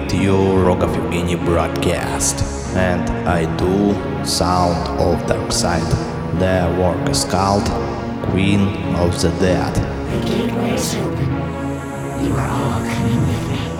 with your Rogov Evgeny broadcast. And I do Sound of Dark Side. Their work is called Queen of the Dead. The gateway is open. You are all coming with me.